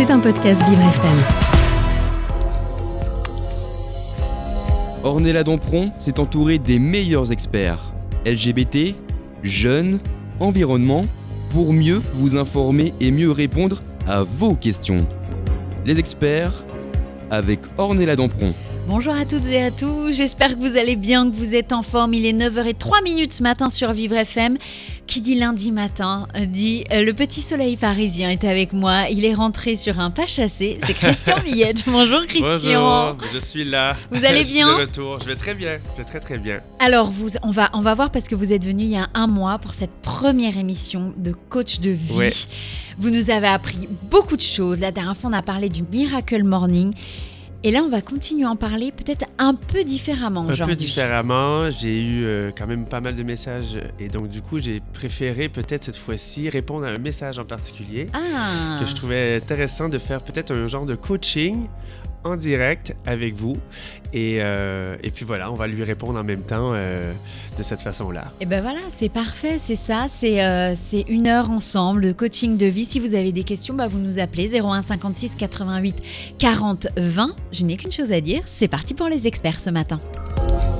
C'est un podcast Vivre FM. Ornella s'est entourée des meilleurs experts LGBT, jeunes, environnement, pour mieux vous informer et mieux répondre à vos questions. Les experts avec Ornella Dompron. Bonjour à toutes et à tous, j'espère que vous allez bien, que vous êtes en forme. Il est 9h03 minutes ce matin sur Vivre FM. Qui dit lundi matin dit euh, le petit soleil parisien est avec moi. Il est rentré sur un pas chassé. C'est Christian Villette. Bonjour Christian. Bonjour, je suis là. Vous allez Je bien suis de retour. Je vais très bien. Je vais très très bien. Alors, vous, on, va, on va voir parce que vous êtes venu il y a un mois pour cette première émission de coach de vie. Ouais. Vous nous avez appris beaucoup de choses. La dernière fois, on a parlé du Miracle Morning. Et là, on va continuer à en parler peut-être un peu différemment Un peu différemment, j'ai eu euh, quand même pas mal de messages et donc du coup j'ai préféré peut-être cette fois-ci répondre à un message en particulier Ah, que je trouvais intéressant de faire peut-être un genre de coaching en direct avec vous et, euh, et puis voilà, on va lui répondre en même temps euh, de cette façon-là. Et ben voilà, c'est parfait, c'est ça, c'est euh, c'est une heure ensemble de coaching de vie. Si vous avez des questions, bah, vous nous appelez 01 56 88 40 20. Je n'ai qu'une chose à dire, c'est parti pour les experts ce matin.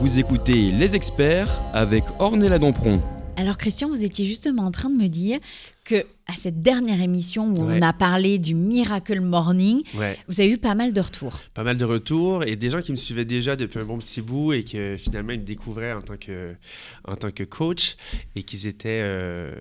Vous écoutez Les experts avec Ornella Dompron. Alors Christian, vous étiez justement en train de me dire que à cette dernière émission où Ouais. on a parlé du Miracle Morning, Ouais. vous avez eu pas mal de retours. pas mal de retours et des gens qui me suivaient déjà depuis un bon petit bout et que finalement ils me découvraient en tant que, en tant que coach et qu'ils étaient, euh,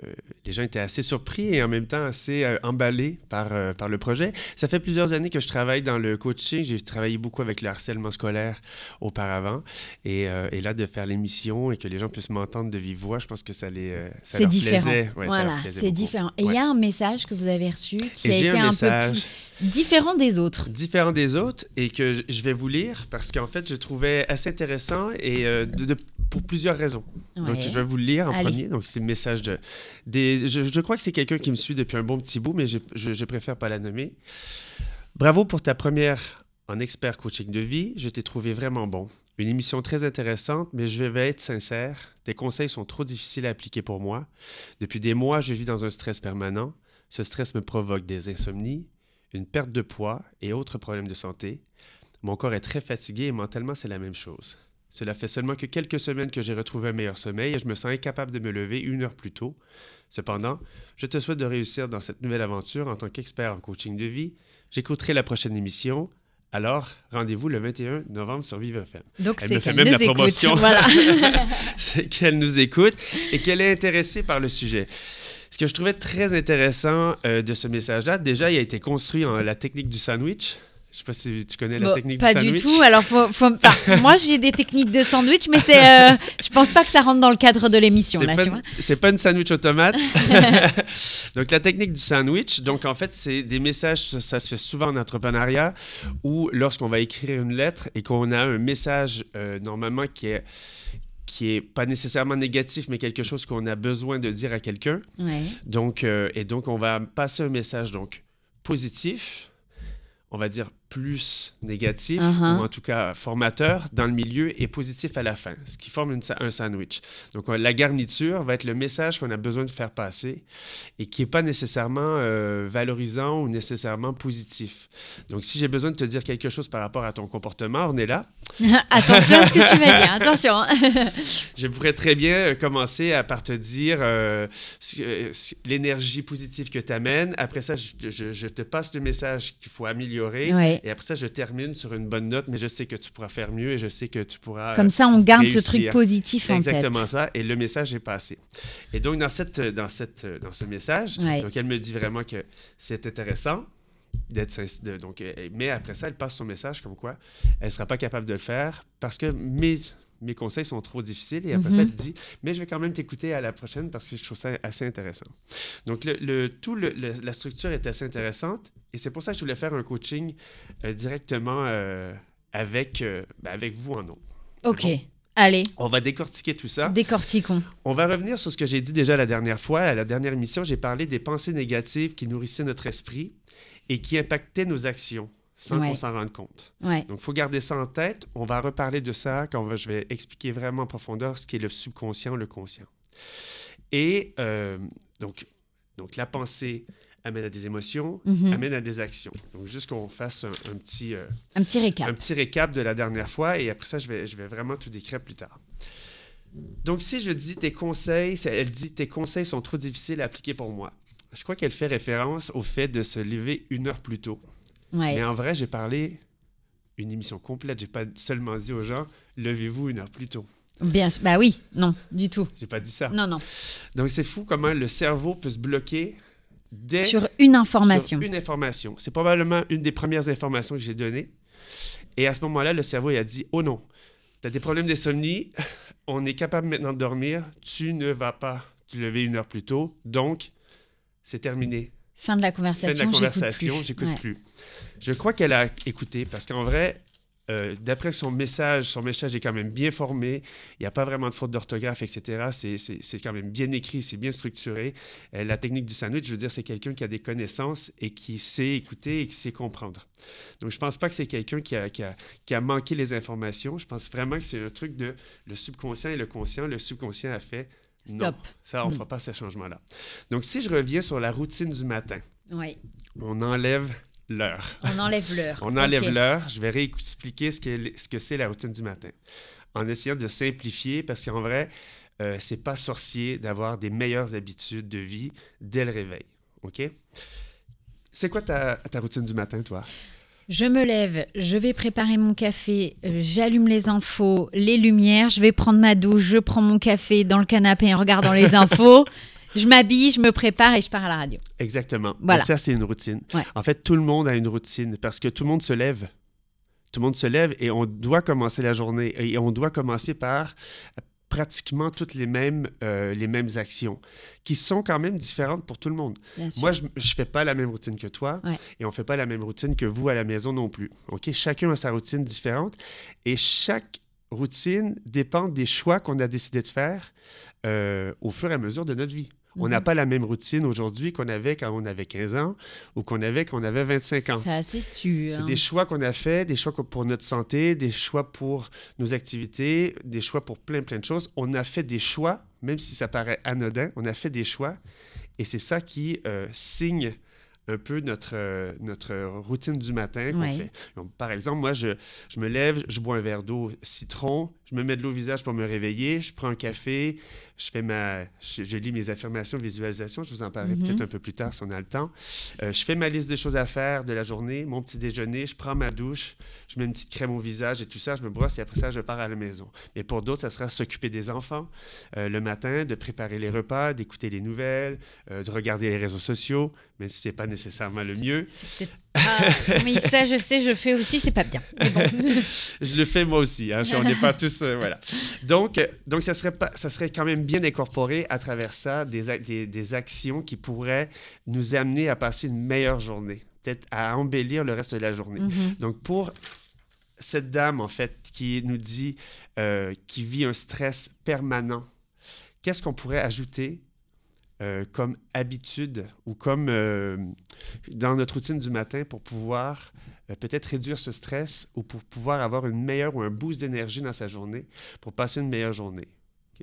les gens étaient assez surpris et en même temps assez euh, emballés par, euh, par le projet. Ça fait plusieurs années que je travaille dans le coaching. J'ai travaillé beaucoup avec le harcèlement scolaire auparavant et, et là de faire l'émission et que les gens puissent m'entendre de vive voix, je pense que ça les, ça C'est leur différent. plaisait. Ouais, voilà, c'est différent. Et il Ouais. y a un message que vous avez reçu qui Et a été un peu plus différent des autres. différent des autres et que je- vais vous lire parce qu'en fait, je trouvais assez intéressant et euh, de- de- pour plusieurs raisons. Donc, je vais vous le lire en Allez. premier. Donc, c'est le message de. Des, je, je crois que c'est quelqu'un qui me suit depuis un bon petit bout, mais je, je, je préfère pas la nommer. Bravo pour ta première en expert coaching de vie. Je t'ai trouvé vraiment bon. Une émission très intéressante, mais je vais être sincère. Tes conseils sont trop difficiles à appliquer pour moi. Depuis des mois, je vis dans un stress permanent. Ce stress me provoque des insomnies, une perte de poids et autres problèmes de santé. Mon corps est très fatigué et mentalement, c'est la même chose. Cela fait seulement que quelques semaines que j'ai retrouvé un meilleur sommeil et je me sens incapable de me lever une heure plus tôt. Cependant, je te souhaite de réussir dans cette nouvelle aventure en tant qu'expert en coaching de vie. J'écouterai la prochaine émission. Alors, rendez-vous le 21 novembre sur Vive FM. Donc Elle me fait même nous la écoute. promotion. Voilà. c'est qu'elle nous écoute et qu'elle est intéressée par le sujet. Ce que je trouvais très intéressant euh, de ce message-là, déjà, il a été construit en la technique du sandwich. Je sais pas si tu connais la Bon, technique pas du du sandwich. tout. Alors, faut, faut... enfin, moi, j'ai des techniques de sandwich, mais c'est, euh, je pense pas que ça rentre dans le cadre de l'émission là, pas tu vois. C'est pas une sandwich automate. donc la technique du sandwich, donc en fait c'est des messages, ça, ça se fait souvent en entrepreneuriat, où lorsqu'on va écrire une lettre et qu'on a un message euh, normalement qui est qui est pas nécessairement négatif, mais quelque chose qu'on a besoin de dire à quelqu'un. Ouais. Donc, euh, et donc, on va passer un message donc positif, on va dire plus négatif, Uh-huh. ou en tout cas formateur dans le milieu et positif à la fin, ce qui forme une un sandwich. Donc, on- la garniture va être le message qu'on a besoin de faire passer et qui n'est pas nécessairement euh, valorisant ou nécessairement positif. Donc, si j'ai besoin de te dire quelque chose par rapport à ton comportement, on est là. Attention à ce que tu vas dire. Attention. hein. Je pourrais très bien euh, commencer à par te dire euh, euh, l'énergie positive que tu amènes. Après ça, je, je- je te passe le message qu'il faut améliorer. Ouais. Et après ça, je termine sur une bonne note, mais je sais que tu pourras faire mieux et je sais que tu pourras... euh, Comme ça, on garde ce truc positif en tête. exactement ça. Et le message est passé. Et donc, dans, cette, dans, cette, dans ce message, Ouais. donc elle me dit vraiment que c'est intéressant d'être de- donc euh, mais après ça elle passe son message comme quoi elle sera pas capable de le faire parce que mes mes conseils sont trop difficiles et après ça Mhm. elle dit mais je vais quand même t'écouter à la prochaine parce que je trouve ça assez intéressant donc le, le- tout le- le- la structure est assez intéressante et c'est pour ça que je voulais faire un coaching euh, directement euh, avec euh, ben, avec vous en C'est Ok. bon? Allez, on va décortiquer tout ça décortiquons. on va revenir sur ce que j'ai dit déjà la dernière fois. À la dernière émission, j'ai parlé des pensées négatives qui nourrissaient notre esprit et qui impactaient nos actions sans Ouais. qu'on s'en rende compte. Ouais. Donc, il faut garder ça en tête. On va reparler de ça quand va- je vais expliquer vraiment en profondeur ce qui est le subconscient, le conscient. Et euh, donc, donc, la pensée amène à des émotions, Mhm. amène à des actions. Donc, juste qu'on fasse un, un petit, euh, Un petit récap. un petit récap de la dernière fois et après ça, je vais, je vais vraiment tout décrire plus tard. Donc, si je dis tes conseils, elle dit tes conseils sont trop difficiles à appliquer pour moi. Je crois qu'elle fait référence au fait de se lever une heure plus tôt. Ouais. Mais en vrai, j'ai parlé une émission complète. J'ai pas seulement dit aux gens levez-vous une heure plus tôt. Bien, sûr. bah oui, non, du tout. J'ai pas dit ça. Non, non. Donc, c'est fou comment le cerveau peut se bloquer dès Sur une information. sur une information. C'est probablement une des premières informations que j'ai données. Et à ce moment-là, le cerveau il a dit Oh non, tu as des problèmes d'insomnie, on est capable maintenant de dormir, tu ne vas pas te lever une heure plus tôt, donc c'est terminé. Fin de la Fin conversation. de la j'écoute conversation, plus. j'écoute Ouais. plus. Je crois qu'elle a écouté parce qu'en vrai, euh, d'après son message, son message est quand même bien formé. Il n'y a pas vraiment de faute d'orthographe, etc. C'est- quand même bien écrit, c'est bien structuré. Euh, la technique du sandwich, je veux dire, c'est quelqu'un qui a des connaissances et qui sait écouter et qui sait comprendre. Donc, je pense pas que c'est quelqu'un qui a, qui, a, qui a manqué les informations. Je pense vraiment que c'est un truc de le subconscient et le conscient. Le subconscient a fait non, Stop. ça, on ne Mm. fera pas ce changement-là. Donc, si je reviens sur la routine du matin, on enlève l'heure. On enlève l'heure. On enlève l'heure. Je vais réexpliquer ce que ce que c'est la routine du matin. En essayant de simplifier, parce qu'en vrai, euh, c'est pas sorcier d'avoir des meilleures habitudes de vie dès le réveil. OK? C'est quoi ta, ta routine du matin, toi? Je me lève, je vais préparer mon café, euh, j'allume les infos, les lumières, je vais prendre ma douche, je prends mon café dans le canapé en regardant les infos, je m'habille, je me prépare et je pars à la radio. Exactement. Voilà. Et ça, c'est une routine. Ouais. En fait, tout le monde a une routine parce que tout le monde se lève. Tout le monde se lève et on doit commencer la journée. Et on doit commencer par pratiquement toutes les mêmes, euh, les mêmes actions qui sont quand même différentes pour tout le monde. Bien sûr. Moi, je ne fais pas la même routine que toi Ouais. et on ne fait pas la même routine que vous à la maison non plus. OK? Chacun a sa routine différente et chaque routine dépend des choix qu'on a décidé de faire euh, au fur et à mesure de notre vie. On n'a Mhm. pas la même routine aujourd'hui qu'on avait quand on avait 15 ans ou qu'on avait quand on avait 25 ans. Ça, c'est sûr. C'est des choix qu'on a fait, des choix pour notre santé, des choix pour nos activités, des choix pour plein, plein de choses. On a fait des choix, même si ça paraît anodin, on a fait des choix. Et c'est ça qui euh, signe un peu notre, euh, notre routine du matin qu'on Ouais. fait. Donc, par exemple, moi, je, je me lève, je bois un verre d'eau citron, je me mets de l'eau au visage pour me réveiller, je prends un café, je fais ma, je, je lis mes affirmations, visualisations, je vous en parlerai Mhm. peut-être un peu plus tard si on a le temps. Euh, je fais ma liste des choses à faire de la journée, mon petit déjeuner, je prends ma douche, je mets une petite crème au visage et tout ça, je me brosse et après ça, je pars à la maison. Mais pour d'autres, ça sera s'occuper des enfants euh, le matin, de préparer les repas, d'écouter les nouvelles, euh, de regarder les réseaux sociaux, même si c'est pas nécessairement le mieux. Ah, oui, ça, je sais, je fais aussi, c'est pas bien. Mais bon. Je le fais moi aussi. Hein, je- on n'est pas tous. euh, voilà. Donc, euh, donc ça, serait pas, ça serait quand même bien incorporé à travers ça des, des, des actions qui pourraient nous amener à passer une meilleure journée, peut-être à embellir le reste de la journée. Mhm. Donc, pour cette dame, en fait, qui nous dit euh, qui vit un stress permanent, qu'est-ce qu'on pourrait ajouter euh, comme habitude ou comme euh, dans notre routine du matin pour pouvoir euh, peut-être réduire ce stress ou pour pouvoir avoir une meilleure ou un boost d'énergie dans sa journée pour passer une meilleure journée?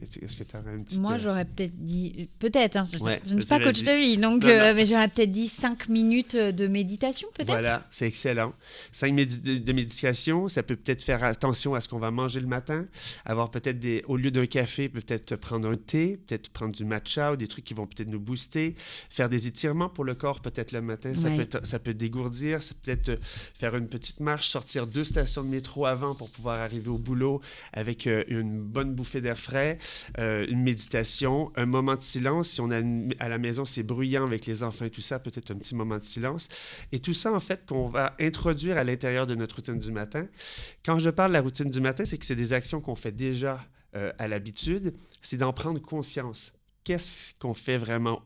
Est-ce que tu as un petit... Moi, euh, j'aurais peut-être dit, peut-être, hein, je, Ouais, je ne suis pas coach de vie, donc, Non, euh, non. mais j'aurais peut-être dit 5 minutes de méditation, peut-être. Voilà, c'est excellent. Cinq minutes de, méditation, ça peut peut-être faire attention à ce qu'on va manger le matin. Avoir peut-être des, au lieu d'un café, peut-être prendre un thé, peut-être prendre du matcha ou des trucs qui vont peut-être nous booster. Faire des étirements pour le corps peut-être le matin, ça, Ouais. peut, ça peut dégourdir. Ça peut être euh, faire une petite marche, sortir deux stations de métro avant pour pouvoir arriver au boulot avec euh, une bonne bouffée d'air frais, euh, une méditation, un moment de silence. Si on a à la maison, c'est bruyant avec les enfants et tout ça, peut-être un petit moment de silence. Et tout ça, en fait, qu'on va introduire à l'intérieur de notre routine du matin. Quand je parle de la routine du matin, c'est que c'est des actions qu'on fait déjà euh, à l'habitude. C'est d'en prendre conscience. Qu'est-ce qu'on fait vraiment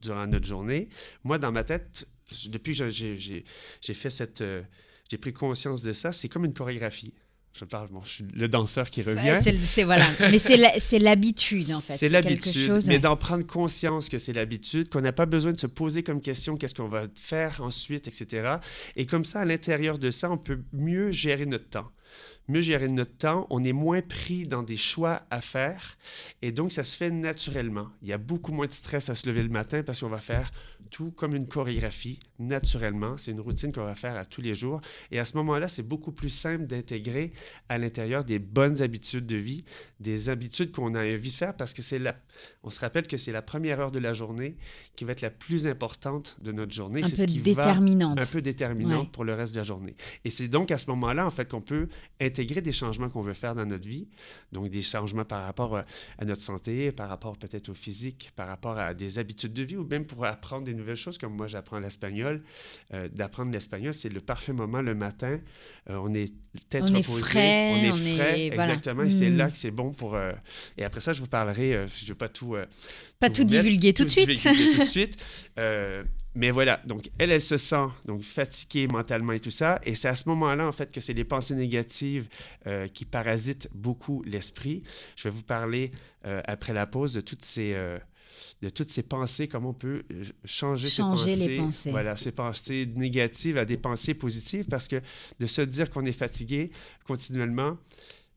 durant notre journée? Moi, dans ma tête, depuis que j'ai fait cette... euh, j'ai pris conscience de ça, c'est comme une chorégraphie. Je parle, bon, je suis le danseur qui revient. C'est- voilà, mais c'est l'habitude en fait. C'est l'habitude, chose, mais ouais. d'en prendre conscience que c'est l'habitude, qu'on n'a pas besoin de se poser comme question qu'est-ce qu'on va faire ensuite, etc. Et comme ça, à l'intérieur de ça, on peut mieux gérer notre temps. mieux gérer notre temps, on est moins pris dans des choix à faire et donc ça se fait naturellement. Il y a beaucoup moins de stress à se lever le matin parce qu'on va faire tout comme une chorégraphie naturellement. C'est une routine qu'on va faire à tous les jours et à ce moment-là, c'est beaucoup plus simple d'intégrer à l'intérieur des bonnes habitudes de vie, des habitudes qu'on a envie de faire parce que c'est la on se rappelle que c'est la première heure de la journée qui va être la plus importante de notre journée, un peu ce qui déterminante. va un peu déterminante Ouais. pour le reste de la journée. Et c'est donc à ce moment-là en fait qu'on peut intégrer des changements qu'on veut faire dans notre vie. Donc, des changements par rapport à, à notre santé, par rapport peut-être au physique, par rapport à des habitudes de vie ou même pour apprendre des nouvelles choses, comme moi, j'apprends l'espagnol. Euh, D'apprendre l'espagnol, c'est le parfait moment le matin. Euh, on est tête On est reposée, frais, on est on est- frais, voilà. exactement. Et c'est Mm. là que c'est bon pour... euh, Et après ça, je vous parlerai, je ne vais pas tout... Pas tout mettre, divulguer tout de suite. tout de suite. Mais voilà, donc elle, elle se sent donc fatiguée mentalement et tout ça. Et c'est à ce moment-là, en fait, que c'est les pensées négatives qui parasitent beaucoup l'esprit. Je vais vous parler après la pause de toutes ces... de toutes ces pensées, comment on peut euh, changer, Changer ces les pensées, pensées. voilà, ces pensées négatives à des pensées positives, parce que de se dire qu'on est fatigué continuellement,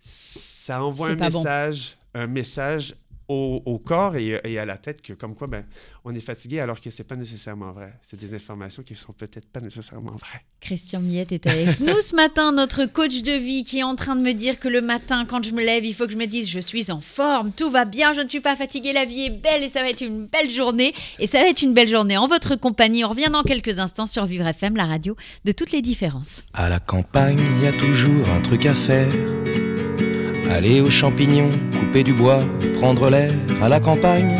ça envoie un bon. message, un message au, au corps et, et à la tête que comme quoi ben, on est fatigué alors que c'est pas nécessairement vrai. C'est des informations qui sont peut-être pas nécessairement vraies. Christian Miette est avec nous ce matin, notre coach de vie qui est en train de me dire que le matin, quand je me lève, il faut que je me dise je suis en forme, tout va bien, je ne suis pas fatiguée, la vie est belle et ça va être une belle journée. Et ça va être une belle journée en votre compagnie. On revient dans quelques instants sur Vivre FM, la radio de toutes les différences. À la campagne, y a toujours un truc à faire. Aller aux champignons, du bois, prendre l'air. À la campagne,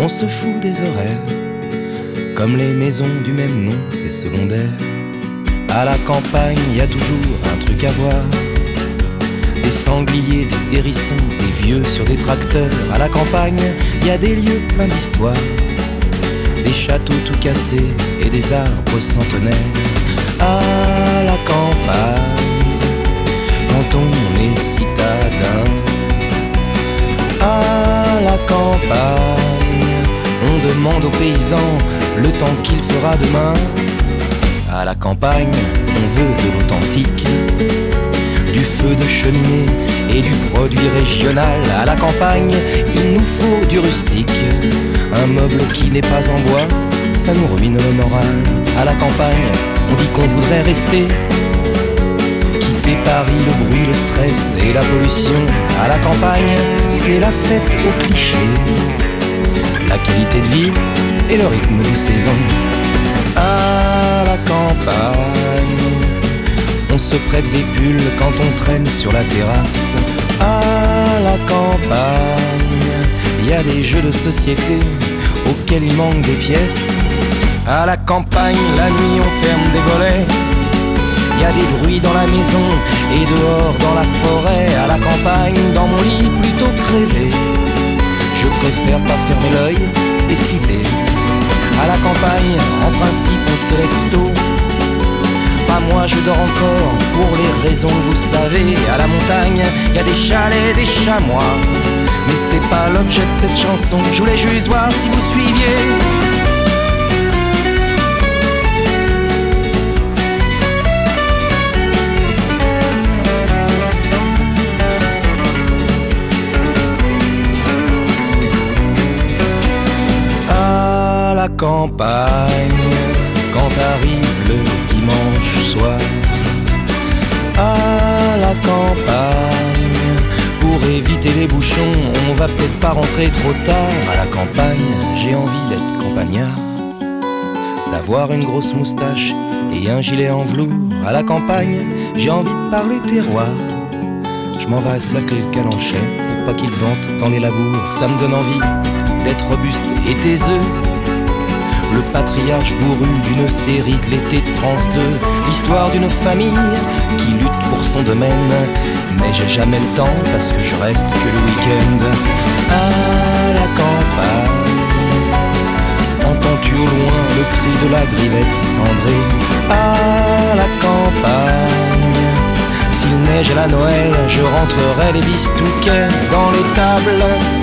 on se fout des horaires. Comme les maisons du même nom, c'est secondaire. À la campagne, y a toujours un truc à voir. Des sangliers, des hérissons, des vieux sur des tracteurs. À la campagne, y a des lieux pleins d'histoire. Des châteaux tout cassés et des arbres centenaires. À la campagne, quand on est citadin. À la campagne, on demande aux paysans le temps qu'il fera demain. À la campagne, on veut de l'authentique, du feu de cheminée et du produit régional. À la campagne, il nous faut du rustique, un meuble qui n'est pas en bois, ça nous ruine le moral. À la campagne, on dit qu'on voudrait rester quitter Paris, le bruit, le stress et la pollution. À la campagne, c'est la fête au cliché. La qualité de vie et le rythme des saisons. À la campagne, on se prête des pulls quand on traîne sur la terrasse. À la campagne, il y a des jeux de société auxquels il manque des pièces. À la campagne, la nuit, on ferme des volets. Y a des bruits dans la maison et dehors dans la forêt, à la campagne, dans mon lit plutôt crevé. Je préfère pas fermer l'œil et flipper. À la campagne, en principe, on se lève tôt. Pas moi, je dors encore pour les raisons que vous savez. À la montagne, y a des chalets, des chamois. Mais c'est pas l'objet de cette chanson. Je voulais juste voir si vous suiviez. Campagne quand arrive le dimanche soir. À la campagne, pour éviter les bouchons, on va peut-être pas rentrer trop tard. À la campagne, j'ai envie d'être campagnard, d'avoir une grosse moustache et un gilet en velours. À la campagne, j'ai envie de parler terroir. Je m'en vais sacrer le calanchais pour pas qu'il vente dans les labours. Ça me donne envie d'être robuste et taiseux. Le patriarche bourru d'une série de l'été de France 2. L'histoire d'une famille qui lutte pour son domaine. Mais j'ai jamais le temps parce que je reste que le week-end. À la campagne, entends-tu au loin le cri de la grivette cendrée? À la campagne, s'il neige à la Noël, je rentrerai les bistouquets dans les tables.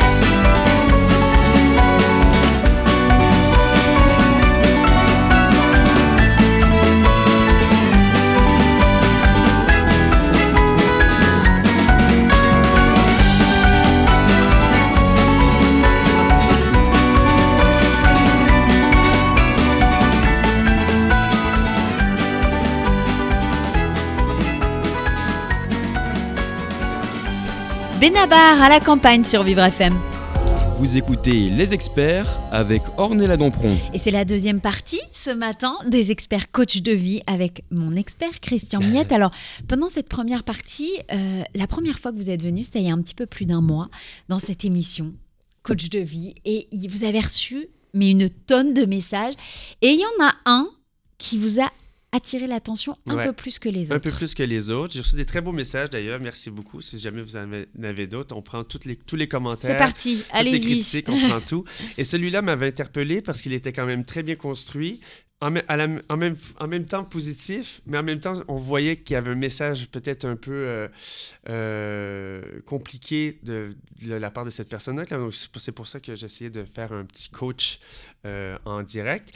Benabar à la campagne sur Vivre FM. Vous écoutez Les Experts avec Ornella Dompron. Et c'est la deuxième partie ce matin des experts coach de vie avec mon expert Christian Miette. Alors, pendant cette première partie, euh, la première fois que vous êtes venu, c'était il y a un petit peu plus d'un mois dans cette émission coach de vie et vous avez reçu mais une tonne de messages et il y en a un qui vous a attirer l'attention un peu plus que les autres. Un peu plus que les autres. J'ai reçu des très beaux messages d'ailleurs. Merci beaucoup. Si jamais vous en avez d'autres, on prend toutes les, tous les commentaires. C'est parti. Allez-y. les critiques, on prend tout. Et celui-là m'avait interpellé parce qu'il était quand même très bien construit en, même, en, même, temps positif, mais en même temps, on voyait qu'il y avait un message peut-être un peu euh, euh, compliqué de, la part de cette personne-là. c'est pour ça que j'essayais de faire un petit coach euh, en direct.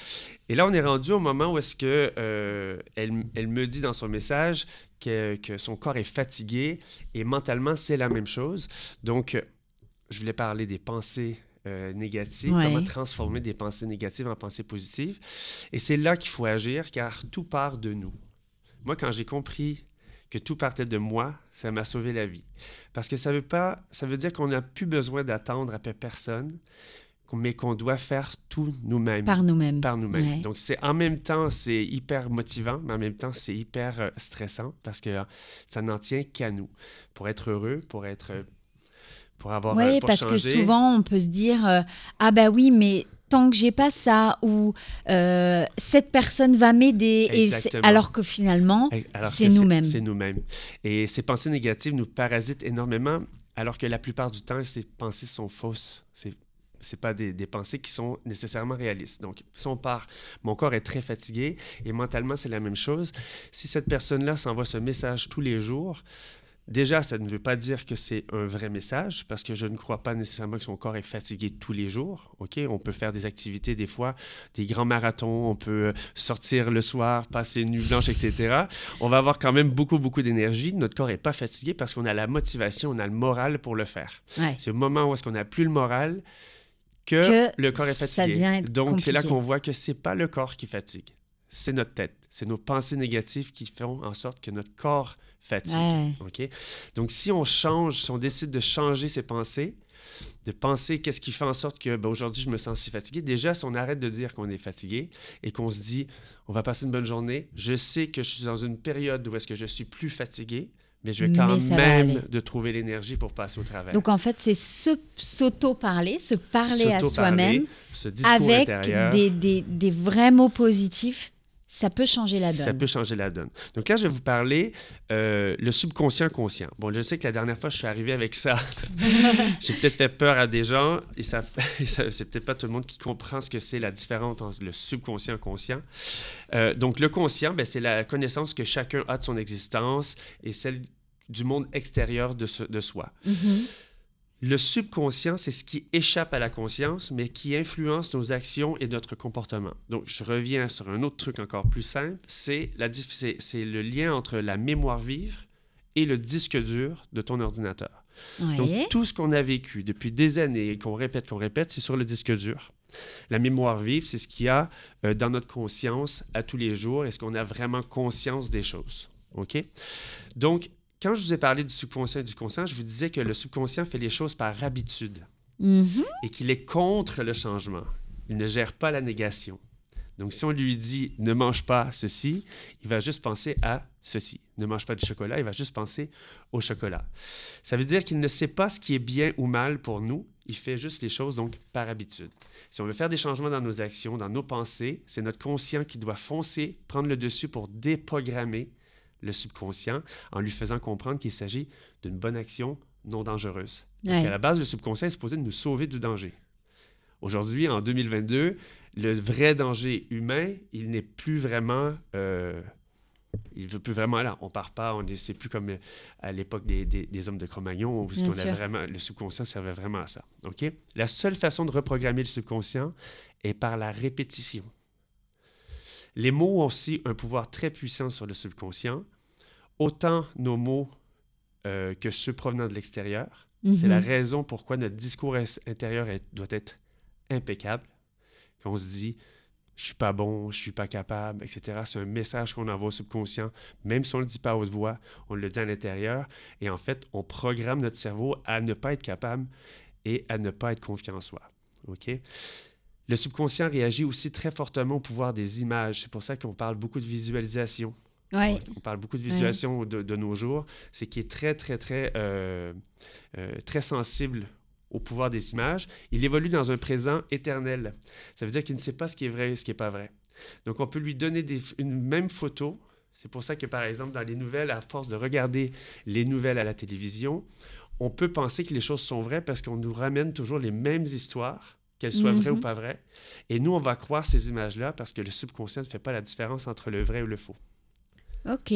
Et là, on est rendu au moment où est-ce que elle, elle, me dit dans son message que, que son corps est fatigué et mentalement, c'est la même chose. Donc, je voulais parler des pensées euh, négatives, comment transformer des pensées négatives en pensées positives. Et c'est là qu'il faut agir, car tout part de nous. Moi, quand j'ai compris que tout partait de moi, ça m'a sauvé la vie. Parce que ça veut pas, ça veut dire qu'on n'a plus besoin d'attendre après personne, mais qu'on doit faire tout nous-mêmes. Par nous-mêmes. Par nous-mêmes. Donc, c'est en même temps, c'est hyper motivant, mais en même temps, c'est hyper euh, stressant parce que ça n'en tient qu'à nous. Pour être heureux, pour être oui, euh, parce que souvent, on peut se dire euh, Ah, bah oui, mais tant que j'ai pas ça, ou euh, cette personne va m'aider, alors que finalement, c'est nous-mêmes. C'est nous-mêmes. Et ces pensées négatives nous parasitent énormément, alors que la plupart du temps, ces pensées sont fausses. C'est c'est pas des, des, pensées qui sont nécessairement réalistes. Donc, si on part, mon corps est très fatigué et mentalement, c'est la même chose. Si cette personne-là s'envoie ce message tous les jours, Déjà, ça ne veut pas dire que c'est un vrai message, parce que je ne crois pas nécessairement que son corps est fatigué tous les jours. Ok, on peut faire des activités des fois, des grands marathons, on peut euh, sortir le soir, passer une nuit blanche, etc. On va avoir quand même beaucoup, beaucoup d'énergie. Notre corps n'est pas fatigué parce qu'on a la motivation, on a le moral pour le faire. C'est au moment où est-ce qu'on n'a plus le moral que, le corps est fatigué. Donc c'est là qu'on voit que c'est pas le corps qui fatigue, c'est notre tête, c'est nos pensées négatives qui font en sorte que notre corps fatigue. OK? Donc, si on change, si on décide de changer ses pensées, de penser qu'est-ce qui fait en sorte que ben, aujourd'hui je me sens si fatigué. Déjà, si on arrête de dire qu'on est fatigué et qu'on se dit on va passer une bonne journée, je sais que je suis dans une période où est-ce que je suis plus fatigué, mais je vais quand même de trouver l'énergie pour passer au travail. Donc en fait, c'est s'auto-parler, se parler à soi-même avec des, des, des vrais mots positifs ça peut changer la donne. Ça peut changer la donne. Donc là, je vais vous parler euh, le subconscient conscient. Bon, je sais que la dernière fois, je suis arrivé avec ça. J'ai peut-être fait peur à des gens et ça, c'est peut-être pas tout le monde qui comprend ce que c'est la différence entre le subconscient conscient. Euh, donc le conscient, ben, c'est la connaissance que chacun a de son existence et celle du monde extérieur de, de soi. Mm-hmm. Le subconscient, c'est ce qui échappe à la conscience, mais qui influence nos actions et notre comportement. Donc, je reviens sur un autre truc encore plus simple, c'est le lien entre la mémoire vive et le disque dur de ton ordinateur. Donc, tout ce qu'on a vécu depuis des années et qu'on répète, qu'on répète, c'est sur le disque dur. La mémoire vive, c'est ce qu'il y a euh, dans notre conscience à tous les jours. Est-ce qu'on a vraiment conscience des choses? OK? Donc, quand je vous ai parlé du subconscient et du conscient, je vous disais que le subconscient fait les choses par habitude mm-hmm. et qu'il est contre le changement. Il ne gère pas la négation. Donc, si on lui dit ne mange pas ceci, il va juste penser à ceci. Ne mange pas du chocolat, il va juste penser au chocolat. Ça veut dire qu'il ne sait pas ce qui est bien ou mal pour nous, il fait juste les choses donc par habitude. Si on veut faire des changements dans nos actions, dans nos pensées, c'est notre conscient qui doit foncer, prendre le dessus pour déprogrammer le subconscient en lui faisant comprendre qu'il s'agit d'une bonne action non dangereuse. Parce qu'à la base, le subconscient est supposé nous sauver du danger. Aujourd'hui, en 2022, le vrai danger humain, il n'est plus vraiment... Euh, il ne veut plus vraiment là. On part pas, on c'est plus comme à l'époque des, des, hommes de Cro-Magnon où vraiment, le subconscient servait vraiment à ça. OK? La seule façon de reprogrammer le subconscient est par la répétition. Les mots ont aussi un pouvoir très puissant sur le subconscient autant nos mots euh, que ceux provenant de l'extérieur. C'est la mhm. raison pourquoi notre discours intérieur doit être impeccable. Qu'on se dit je suis pas bon, je suis pas capable, etc. C'est un message qu'on envoie au subconscient, même si on ne le dit pas à haute voix, on le dit à l'intérieur. Et en fait, on programme notre cerveau à ne pas être capable et à ne pas être confiant en soi. OK? Le subconscient réagit aussi très fortement au pouvoir des images. C'est pour ça qu'on parle beaucoup de visualisation. Ouais. On parle beaucoup de visualisation de, nos jours. C'est qui est très, très, très, euh, euh, très sensible au pouvoir des images. Il évolue dans un présent éternel. Ça veut dire qu'il ne sait pas ce qui est vrai et ce qui n'est pas vrai. Donc, on peut lui donner une même photo. C'est pour ça que, par exemple, dans les nouvelles, à force de regarder les nouvelles à la télévision, on peut penser que les choses sont vraies parce qu'on nous ramène toujours les mêmes histoires, qu'elles soient vraies ou mhm. pas vraies. Et nous, on va croire ces images-là parce que le subconscient ne fait pas la différence entre le vrai ou le faux. OK.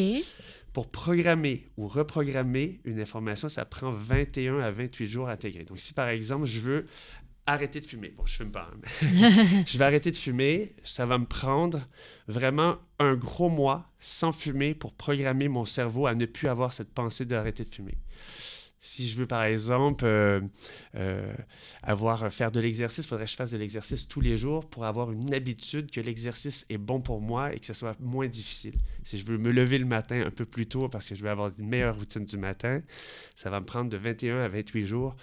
Pour programmer ou reprogrammer une information, ça prend 21 à 28 jours à intégrer. Donc, si par exemple, je veux arrêter de fumer, bon, je fume pas, hein, mais je vais arrêter de fumer, ça va me prendre vraiment un gros mois sans fumer pour programmer mon cerveau à ne plus avoir cette pensée d'arrêter de fumer. Si je veux, par exemple, euh, euh, avoir, faire de l'exercice, il faudrait que je fasse de l'exercice tous les jours pour avoir une habitude que l'exercice est bon pour moi et que ce soit moins difficile. Si je veux me lever le matin un peu plus tôt parce que je veux avoir une meilleure routine du matin, ça va me prendre de 21 à 28 jours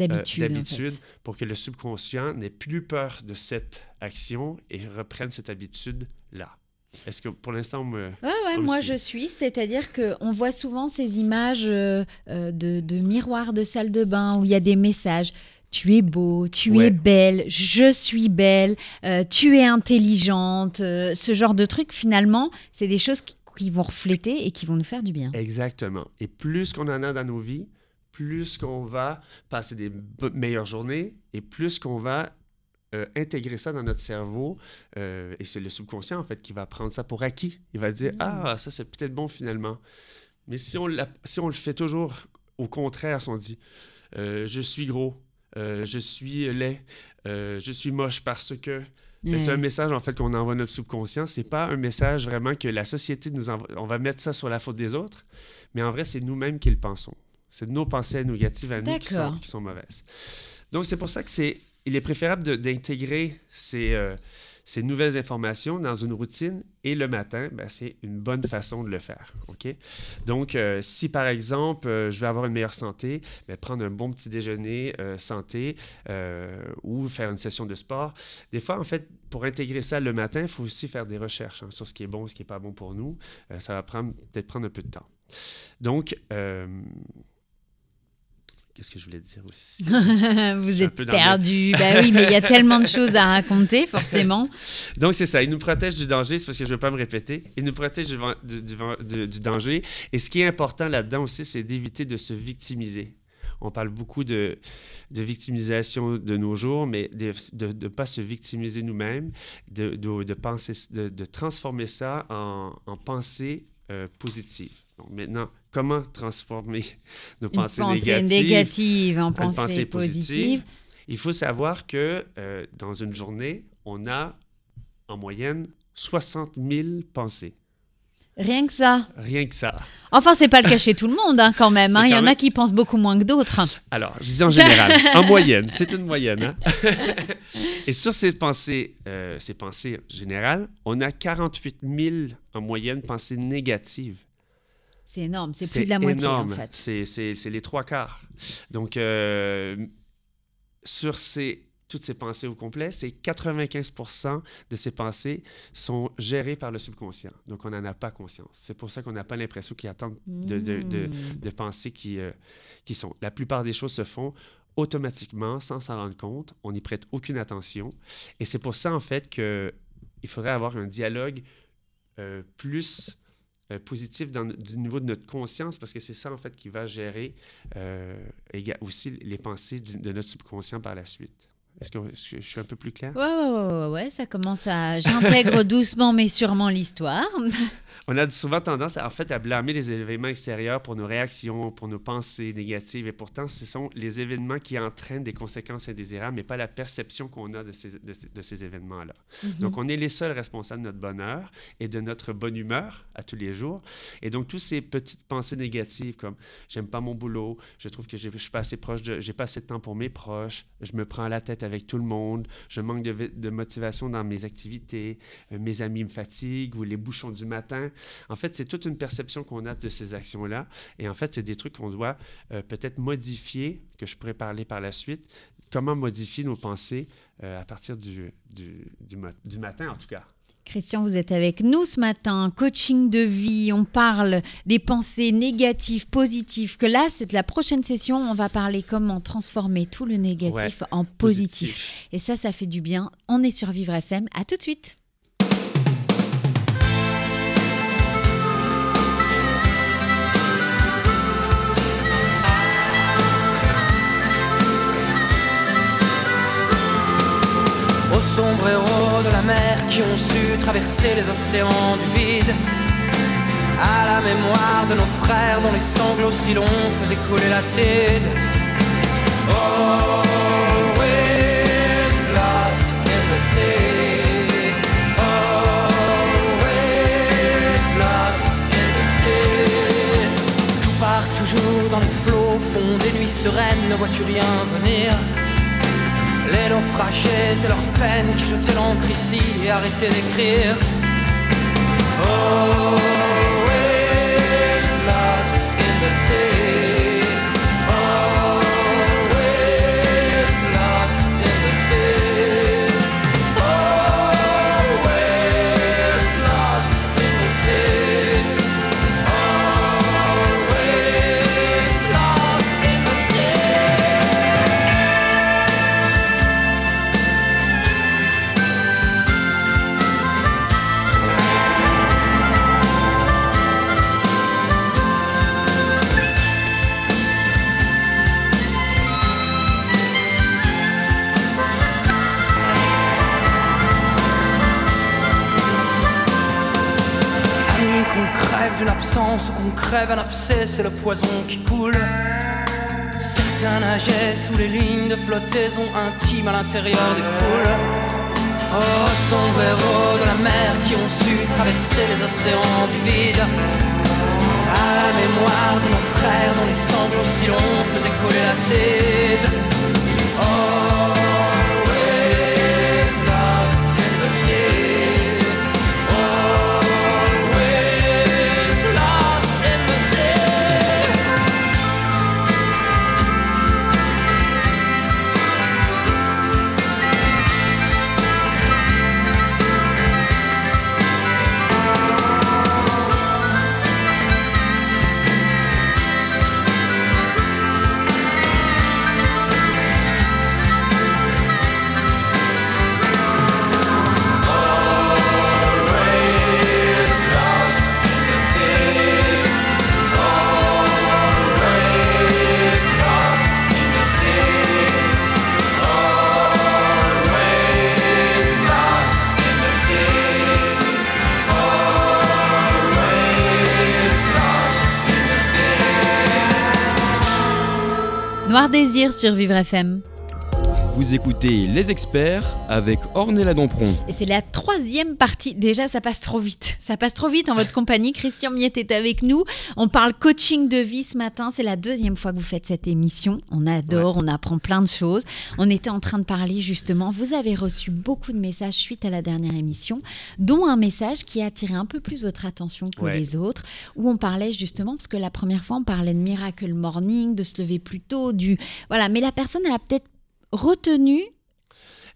euh, d'habitude pour que le subconscient n'ait plus peur de cette action et reprenne cette habitude-là. Est-ce que pour l'instant, me. Ouais, ouais, moi je suis. C'est-à-dire qu'on voit souvent ces images euh, euh, de, de, miroirs de salle de bain où il y a des messages. Tu es beau, tu es belle, je suis belle, euh, tu es intelligente. ce genre de trucs, finalement, c'est des choses qui, qui, vont refléter et qui vont nous faire du bien. Exactement. Et plus qu'on en a dans nos vies, plus qu'on va passer des meilleures journées et plus qu'on va euh, intégrer ça dans notre cerveau, euh, et c'est le subconscient, en fait, qui va prendre ça pour acquis. Il va dire, mm. ah, ça, c'est peut-être bon finalement. Mais si on, si on le fait toujours au contraire, si on dit, euh, je suis gros, je suis laid, je suis moche parce que... C'est un message, en fait, qu'on envoie à notre subconscient. C'est pas un message vraiment que la société nous envoie. On va mettre ça sur la faute des autres, mais en vrai, c'est nous-mêmes qui le pensons. C'est nos pensées négatives à nous qui sont, qui sont mauvaises. Donc, c'est pour ça que c'est il est préférable d'intégrer euh, ces, nouvelles informations dans une routine et le matin, ben, c'est une bonne façon de le faire. Donc, euh, si par exemple, euh, je veux avoir une meilleure santé, ben, prendre un bon petit déjeuner santé ou faire une session de sport. Des fois, en fait, pour intégrer ça le matin, il faut aussi faire des recherches hein, sur ce qui est bon et ce qui n'est pas bon pour nous. ça va peut-être prendre un peu de temps. Donc, Qu'est-ce que je voulais dire aussi? Vous êtes perdu. ben oui, mais il y a tellement de choses à raconter, forcément. Donc, c'est ça. Il nous protège du danger, c'est parce que je ne veux pas me répéter. Il nous protège du, du, danger. Et ce qui est important là-dedans aussi, c'est d'éviter de se victimiser. On parle beaucoup de, de victimisation de nos jours, mais de ne pas se victimiser nous-mêmes, de, de, penser, de, transformer ça en, en pensée euh, positive. Donc maintenant, comment transformer nos pensées, négatives, en pensées, positives. Il faut savoir que euh, dans une journée, on a en moyenne 60 000 pensées. Rien que ça. Rien que ça. Enfin, c'est pas le cas chez tout le monde, hein, quand même. Hein. Il y en a qui pensent beaucoup moins que d'autres. Alors, je dis en général, en moyenne, c'est une moyenne. Hein. Et sur ces pensées, euh, ces pensées générales, on a 48 000 en moyenne pensées négatives. C'est énorme, c'est plus de la moitié en fait. C'est les trois quarts. Donc, euh, sur ces, toutes ces pensées au complet, c'est 95 de ces pensées sont gérées par le subconscient. Donc, on n'en a pas conscience. C'est pour ça qu'on n'a pas l'impression qu'il y a tant de, de, de, hmm. pensées qui, euh, qui sont. La plupart des choses se font automatiquement, sans s'en rendre compte. On n'y prête aucune attention. Et c'est pour ça, en fait, qu'il faudrait avoir un dialogue euh, plus euh, positif du niveau de notre conscience, parce que c'est ça, en fait, qui va gérer euh, aussi les pensées de notre subconscient par la suite. Est-ce que je suis un peu plus clair? Ouais, ouais, ouais, ouais, ça commence à. J'intègre doucement mais sûrement l'histoire. On a souvent tendance, en fait, à blâmer les événements extérieurs pour nos réactions, pour nos pensées négatives, et pourtant, ce sont les événements qui entraînent des conséquences indésirables, mais pas la perception qu'on a de ces, de, ces événements-là. Mhm. Donc, on est les seuls responsables de notre bonheur et de notre bonne humeur à tous les jours. Et donc, toutes ces petites pensées négatives comme j'aime pas mon boulot, je trouve que je suis pas assez proche de. j'ai pas assez de temps pour mes proches, je me prends la tête avec tout le monde, je manque de, de motivation dans mes activités, euh, mes amis me fatiguent ou les bouchons du matin. En fait, c'est toute une perception qu'on a de ces actions-là. Et en fait, c'est des trucs qu'on doit euh, peut-être modifier, que je pourrais parler par la suite. Comment modifier nos pensées euh, à partir du, du, du, du matin, en tout cas. Christian, vous êtes avec nous ce matin, coaching de vie, on parle des pensées négatives, positives, que là, c'est la prochaine session, on va parler comment transformer tout le négatif Ouais, en positif. positif. Et ça, ça fait du bien. On est sur Vivre FM, à tout de suite. Sombres héros de la mer qui ont su traverser les océans du vide. À la mémoire de nos frères dont les sanglots si longs faisaient couler l'acide. Always lost in the sea? Always in the sea? Toujours dans les flots, font des nuits sereines, ne vois-tu rien venir? Les naufragés et leurs peines qui jetaient l'encre ici et arrêtaient d'écrire. Qu'on crève un abcès, c'est le poison qui coule. Certains nageaient sous les lignes de flottaison intime à l'intérieur des poules. Oh, sombre héros de la mer qui ont su traverser les océans du vide. À la mémoire de nos frères dont les sanglots si longs faisaient couler l'acide. Désir sur FM. Vous écoutez Les Experts avec Ornella Dampron. Et c'est la troisième partie. Déjà, ça passe trop vite. Ça passe trop vite en votre compagnie. Christian Miette est avec nous. On parle coaching de vie ce matin. C'est la deuxième fois que vous faites cette émission. On adore, on apprend plein de choses. On était en train de parler justement. Vous avez reçu beaucoup de messages suite à la dernière émission, dont un message qui a attiré un peu plus votre attention que Ouais. les autres, où on parlait justement, parce que la première fois, on parlait de Miracle Morning, de se lever plus tôt, du. Voilà. Mais la personne, elle a peut-être retenu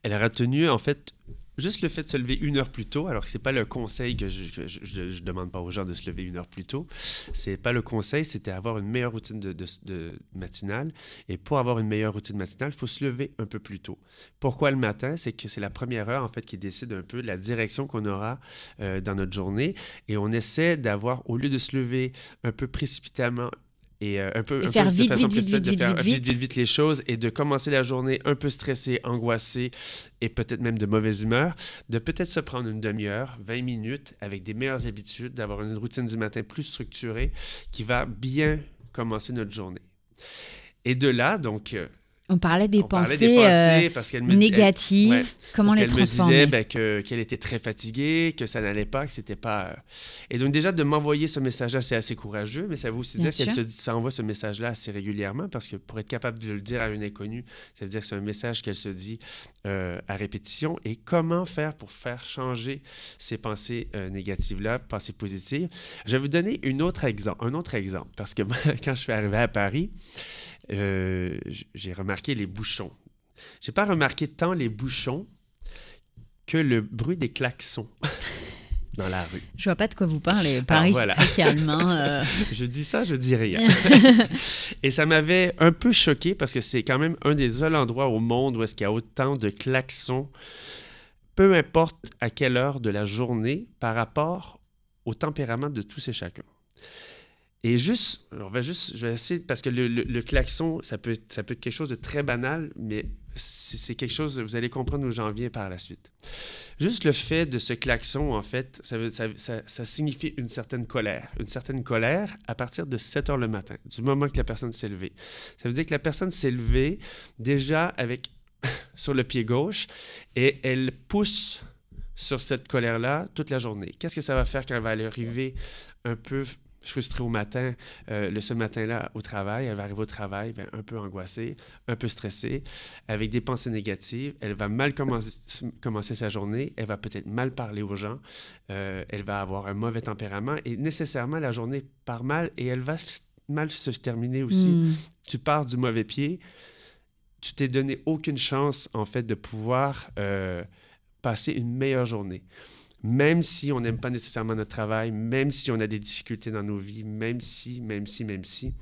Elle a retenu, en fait, juste le fait de se lever une heure plus tôt, alors que c'est pas le conseil que je, je demande pas aux gens de se lever une heure plus tôt. C'est pas le conseil, c'était avoir une meilleure routine de matinale. Et pour avoir une meilleure routine matinale, il faut se lever un peu plus tôt. Pourquoi le matin? C'est que c'est la première heure, en fait, qui décide un peu de la direction qu'on aura euh, dans notre journée. Et on essaie d'avoir, au lieu de se lever un peu précipitamment, et euh, un peu, Et un faire peu de vite, façon vite, vite, de vite, faire vite, vite, vite. vite, vite les choses et de commencer la journée un peu stressé, angoissé et peut-être même de mauvaise humeur, de peut-être se prendre une demi-heure, 20 minutes avec des meilleures habitudes, d'avoir une routine du matin plus structurée qui va bien commencer notre journée. Et de là, donc, euh, On parlait des On parlait pensées, des pensées euh, parce me négatives. ouais, Comment parce les qu'elle me transformer disait ben, que- qu'elle était très fatiguée, que ça n'allait pas, que c'était pas. euh. Et donc déjà de m'envoyer ce message-là, c'est assez courageux, mais ça veut aussi dire qu'elle ça envoie ce message-là assez régulièrement parce que pour être capable de le dire à une inconnue, ça veut dire que c'est un message qu'elle se dit euh, à répétition. Et comment faire pour faire changer ces pensées euh, négatives-là, pensées positives? Je vais vous donner une autre exemple, un autre exemple parce que quand je suis arrivé à Paris, euh, j'ai remarqué les bouchons. J'ai pas remarqué tant les bouchons que le bruit des klaxons dans la rue. Je vois pas de quoi vous parlez. Paris, voilà. c'est très calme. hein, euh. Je dis ça, je dis rien. Et ça m'avait un peu choqué parce que c'est quand même un des seuls endroits au monde où est-ce qu'il y a autant de klaxons, peu importe à quelle heure de la journée, par rapport au tempérament de tous et chacun. Et juste, on va juste, je vais essayer, parce que le, le- klaxon, ça peut, être- ça peut être quelque chose de très banal, mais c'est quelque chose, vous allez comprendre où j'en viens par la suite. Juste le fait de ce klaxon, en fait, ça, ça- ça- ça signifie une certaine colère. Une certaine colère à partir de 7 heures le matin, du moment que la personne s'est levée. Ça veut dire que la personne s'est levée déjà avec sur le pied gauche et elle pousse sur cette colère-là toute la journée. Qu'est-ce que ça va faire quand elle va arriver un peu frustrée au matin, euh, le ce matin-là au travail, elle va arriver au travail ben, un peu angoissée, un peu stressée, avec des pensées négatives, elle va mal commencer, commencer sa journée, elle va peut-être mal parler aux gens, euh, elle va avoir un mauvais tempérament et nécessairement la journée part mal et elle va mal se terminer aussi Hmm. tu pars du mauvais pied, tu t'es donné aucune chance, en fait, de pouvoir euh, passer une meilleure journée. Même si on n'aime pas nécessairement notre travail, même si on a des difficultés dans nos vies, même si, même si, même si,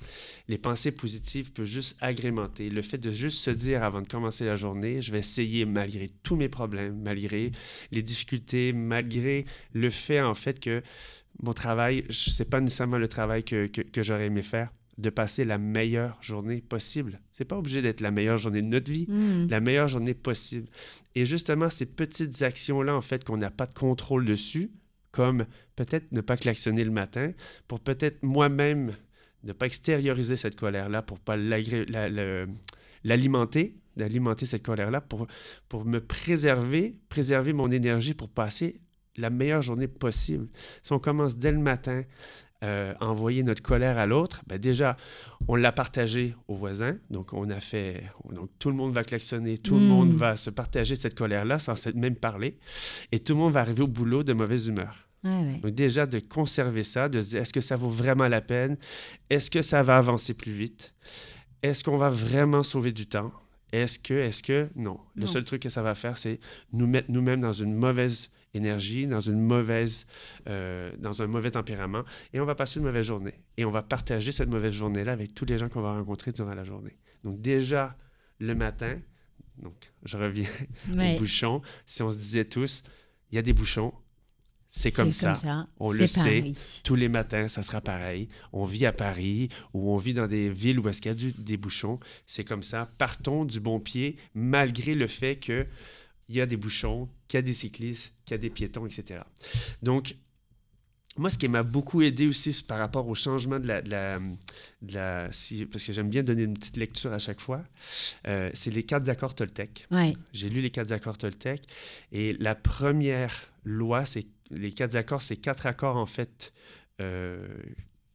les pensées positives peuvent juste agrémenter. Le fait de juste se dire avant de commencer la journée, je vais essayer malgré tous mes problèmes, malgré les difficultés, malgré le fait, en fait, que mon travail, je sais pas nécessairement le travail que, que, que j'aurais aimé faire, de passer la meilleure journée possible. C'est pas obligé d'être la meilleure journée de notre vie, Hmm. la meilleure journée possible. Et justement, ces petites actions-là, en fait, qu'on n'a pas de contrôle dessus, comme peut-être ne pas klaxonner le matin, pour peut-être moi-même ne pas extérioriser cette colère-là, pour pas l'agré- la- l'alimenter, d'alimenter cette colère-là, pour, pour me préserver, préserver mon énergie pour passer la meilleure journée possible. Si on commence dès le matin euh, envoyer notre colère à l'autre, ben déjà, on l'a partagé aux voisins. Donc, on a fait. Donc, tout le monde va klaxonner, tout le Mm. monde va se partager cette colère-là sans même parler. Et tout le monde va arriver au boulot de mauvaise humeur. Ouais, ouais. Donc, déjà, de conserver ça, de se dire est-ce que ça vaut vraiment la peine? Est-ce que ça va avancer plus vite? Est-ce qu'on va vraiment sauver du temps? Est-ce que, est-ce que, non. Le Non. seul truc que ça va faire, c'est nous mettre nous-mêmes dans une mauvaise énergie, dans une mauvaise, euh, dans un mauvais tempérament, et on va passer une mauvaise journée. Et on va partager cette mauvaise journée-là avec tous les gens qu'on va rencontrer durant la journée. Donc déjà, le matin, donc je reviens Ouais. aux bouchons, si on se disait tous, il y a des bouchons, c'est comme ça. On le sait. Paris. Tous les matins, ça sera pareil. On vit à Paris ou on vit dans des villes où est-ce qu'il y a du- des bouchons. C'est comme ça. Partons du bon pied, malgré le fait qu'il y a des bouchons, qu'il y a des cyclistes, qu'il y a des piétons, etc. Donc, moi, ce qui m'a beaucoup aidé aussi par rapport au changement de la... de la- de la- si- parce que j'aime bien donner une petite lecture à chaque fois, euh, c'est les quatre accords Toltec. Ouais. J'ai lu les quatre accords Toltec et la première loi, c'est les quatre accords, c'est quatre accords en fait euh,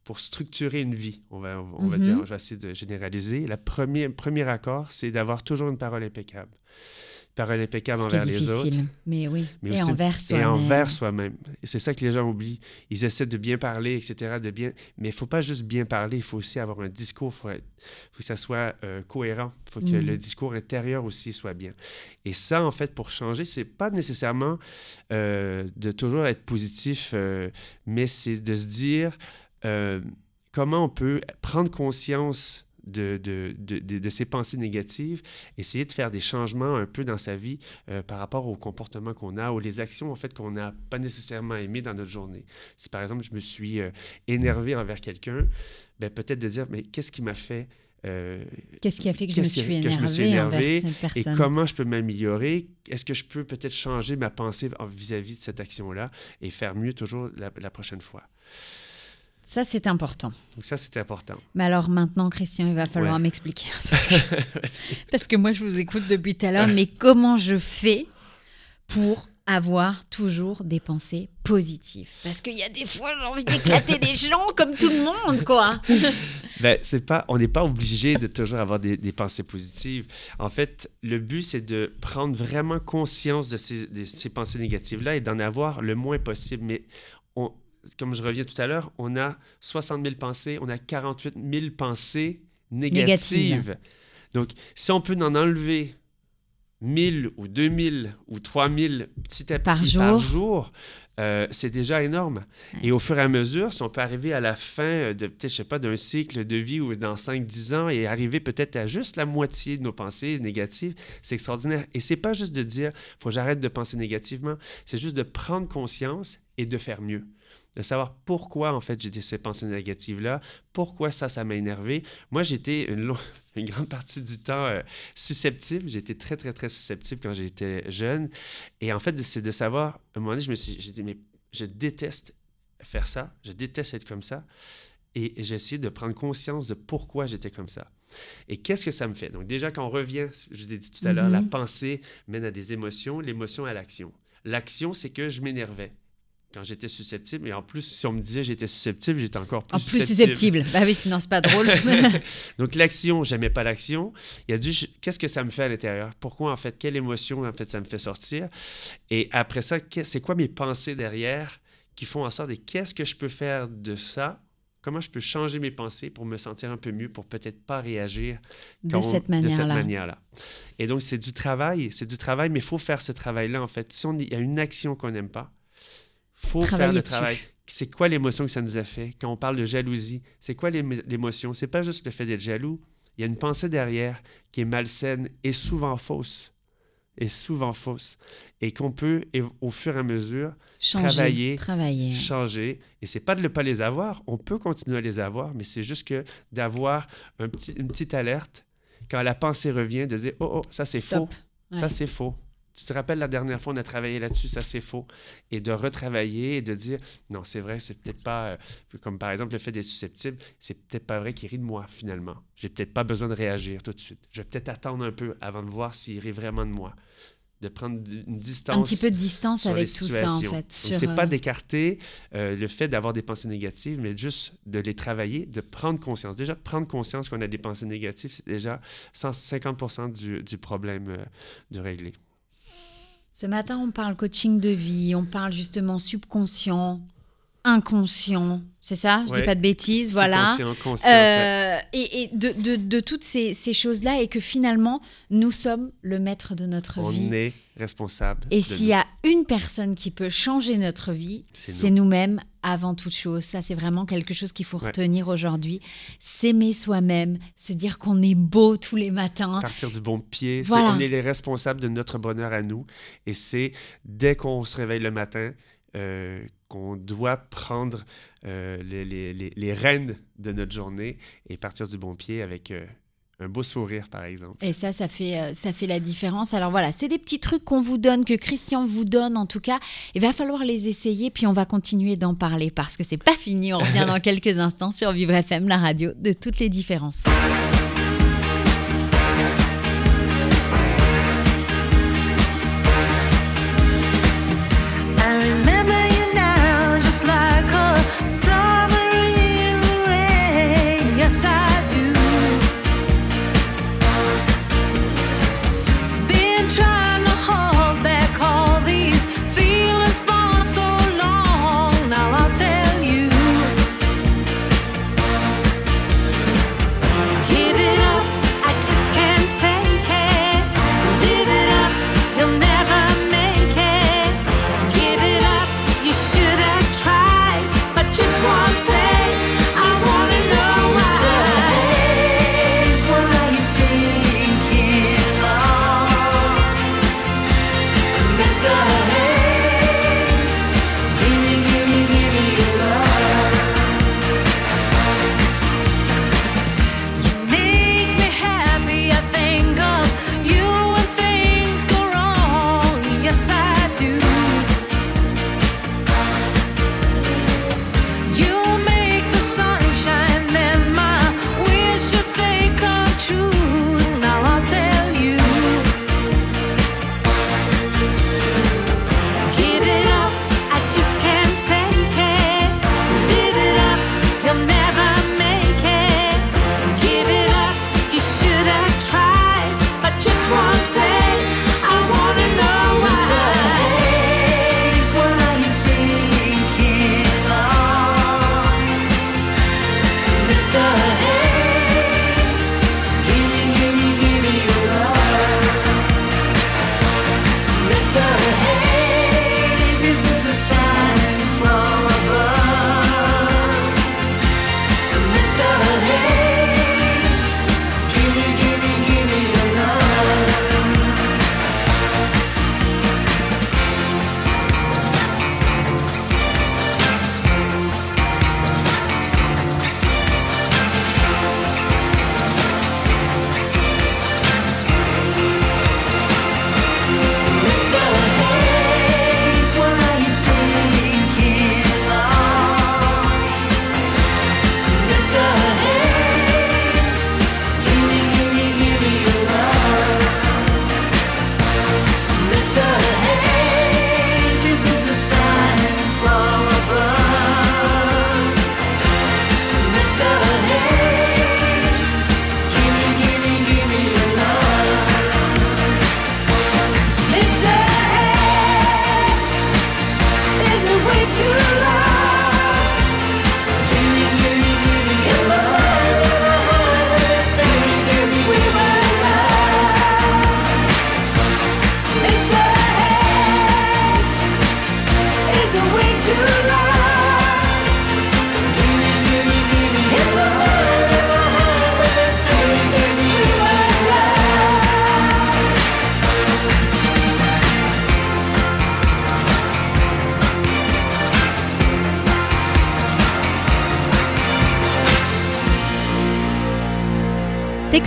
pour structurer une vie. On va, on va Mhm. dire, je vais essayer de généraliser. Le premier, premier accord, c'est d'avoir toujours une parole impeccable. Parole impeccable envers les autres. Mais oui. Mais et aussi- envers Et soi-même. envers soi-même. Et c'est ça que les gens oublient. Ils essaient de bien parler, etc. De bien... Mais il ne faut pas juste bien parler, il faut aussi avoir un discours. Il faut, être- faut que ça soit euh, cohérent. Il faut que Mm. le discours intérieur aussi soit bien. Et ça, en fait, pour changer, c'est pas nécessairement euh, de toujours être positif, euh, mais c'est de se dire comment on peut prendre conscience de, de, de, de- ces pensées négatives, essayer de faire des changements un peu dans sa vie euh, par rapport au comportement qu'on a ou les actions en fait qu'on n'a pas nécessairement aimées dans notre journée. Si par exemple je me suis euh, énervé envers quelqu'un, ben, peut-être de dire mais qu'est-ce qui m'a fait euh, Qu'est-ce qui a fait que je me suis que- que je me suis énervé et comment je peux m'améliorer? Est-ce que je peux peut-être changer ma pensée en- vis-à-vis de cette action-là et faire mieux toujours la, la prochaine fois? Ça, c'est important. Donc ça, c'était important. Mais alors maintenant, Christian, il va falloir Ouais. m'expliquer un truc. Parce que moi, je vous écoute depuis tout à l'heure, mais comment je fais pour avoir toujours des pensées positives? Parce qu'il y a des fois, j'ai envie d'éclater des gens comme tout le monde, quoi. Ben, c'est pas, on n'est pas obligé de toujours avoir des, des pensées positives. En fait, le but, c'est de prendre vraiment conscience de ces, de ces pensées négatives-là et d'en avoir le moins possible. Mais on, comme je reviens tout à l'heure, on a 60 000 pensées, on a 48 000 pensées négatives. Négatives. Donc, si on peut en enlever 1000 ou 2000 ou 3000 petit à Par petit jour. par jour, euh, c'est déjà énorme. Ouais. Et au fur et à mesure, si on peut arriver à la fin de peut-être, je sais pas, d'un cycle de vie ou dans 5-10 ans et arriver peut-être à juste la moitié de nos pensées négatives, c'est extraordinaire. Et c'est pas juste de dire, faut que j'arrête de penser négativement, c'est juste de prendre conscience et de faire mieux. De savoir pourquoi, en fait, j'ai ces pensées négatives-là, pourquoi ça, ça m'a énervé. Moi, j'étais une, une grande partie du temps euh, susceptible. J'étais très, très, très susceptible quand j'étais jeune. Et en fait, c'est de savoir, à un moment donné, je me suis j'ai dit, mais je déteste faire ça, je déteste être comme ça. Et j'ai essayé de prendre conscience de pourquoi j'étais comme ça. Et qu'est-ce que ça me fait? Donc déjà, quand on revient, je vous ai dit tout à l'heure, Mhm. la pensée mène à des émotions, l'émotion à l'action. L'action, c'est que je m'énervais quand j'étais susceptible. Et en plus, si on me disait j'étais susceptible, j'étais encore plus En plus susceptible. Bah oui, sinon, c'est pas drôle. donc l'action, j'aimais pas l'action. Il y a du qu'est-ce que ça me fait à l'intérieur? Pourquoi en fait? Quelle émotion en fait ça me fait sortir? Et après ça, c'est quoi mes pensées derrière qui font en sorte et qu'est-ce que je peux faire de ça? Comment je peux changer mes pensées pour me sentir un peu mieux, pour peut-être pas réagir de cette manière-là. Et donc c'est du travail, c'est du travail, mais il faut faire ce travail-là en fait. Si on il y a une action qu'on n'aime pas, faut faire le dessus. travail. C'est quoi l'émotion que ça nous a fait? Quand on parle de jalousie C'est quoi l'émo- l'émotion? C'est pas juste le fait d'être jaloux. Il y a une pensée derrière qui est malsaine et souvent fausse. Et souvent fausse. Et qu'on peut, et au fur et à mesure, Changer, Travailler, travailler. changer. Et c'est pas de ne pas les avoir. On peut continuer à les avoir, mais c'est juste que d'avoir un petit, une petite alerte quand la pensée revient, de dire Oh, oh, ça c'est faux. Ouais. Ça, c'est faux. Tu te rappelles la dernière fois, on a travaillé là-dessus, ça, c'est faux. Et de retravailler et de dire, non, c'est vrai, c'est peut-être pas, euh, comme par exemple le fait d'être susceptible, c'est peut-être pas vrai qu'il rit de moi, finalement. J'ai peut-être pas besoin de réagir tout de suite. Je vais peut-être attendre un peu avant de voir s'il rit vraiment de moi. De prendre une distance. Un petit peu de distance avec tout ça, en fait. Sur, c'est pas euh, d'écarter euh, le fait d'avoir des pensées négatives, mais juste de les travailler, de prendre conscience. Déjà, de prendre conscience qu'on a des pensées négatives, c'est déjà 150 du, du problème euh, de régler. Ce matin, on parle coaching de vie, on parle justement subconscient, inconscient, c'est ça? Je Ouais. dis pas de bêtises, voilà. Conscient, ouais. Euh, et et de, de- de toutes ces, ces choses-là, et que finalement, nous sommes le maître de notre On vie. est responsable. Et s'il y a une personne qui peut changer notre vie, C'est nous-mêmes avant toute chose. Ça, c'est vraiment quelque chose qu'il faut Ouais. retenir aujourd'hui. S'aimer soi-même, se dire qu'on est beau tous les matins. partir du bon pied. C'est- Voilà. On est les responsables de notre bonheur à nous. Et c'est dès qu'on se réveille le matin euh, qu'on doit prendre euh, les, les- les- les rênes de notre journée et partir du bon pied avec euh, un beau sourire, par exemple. Et ça, ça fait, euh, ça fait la différence. Alors voilà, c'est des petits trucs qu'on vous donne, que Christian vous donne en tout cas. Il va falloir les essayer, puis on va continuer d'en parler parce que c'est pas fini. On revient dans quelques instants sur Vivre FM, la radio de toutes les différences.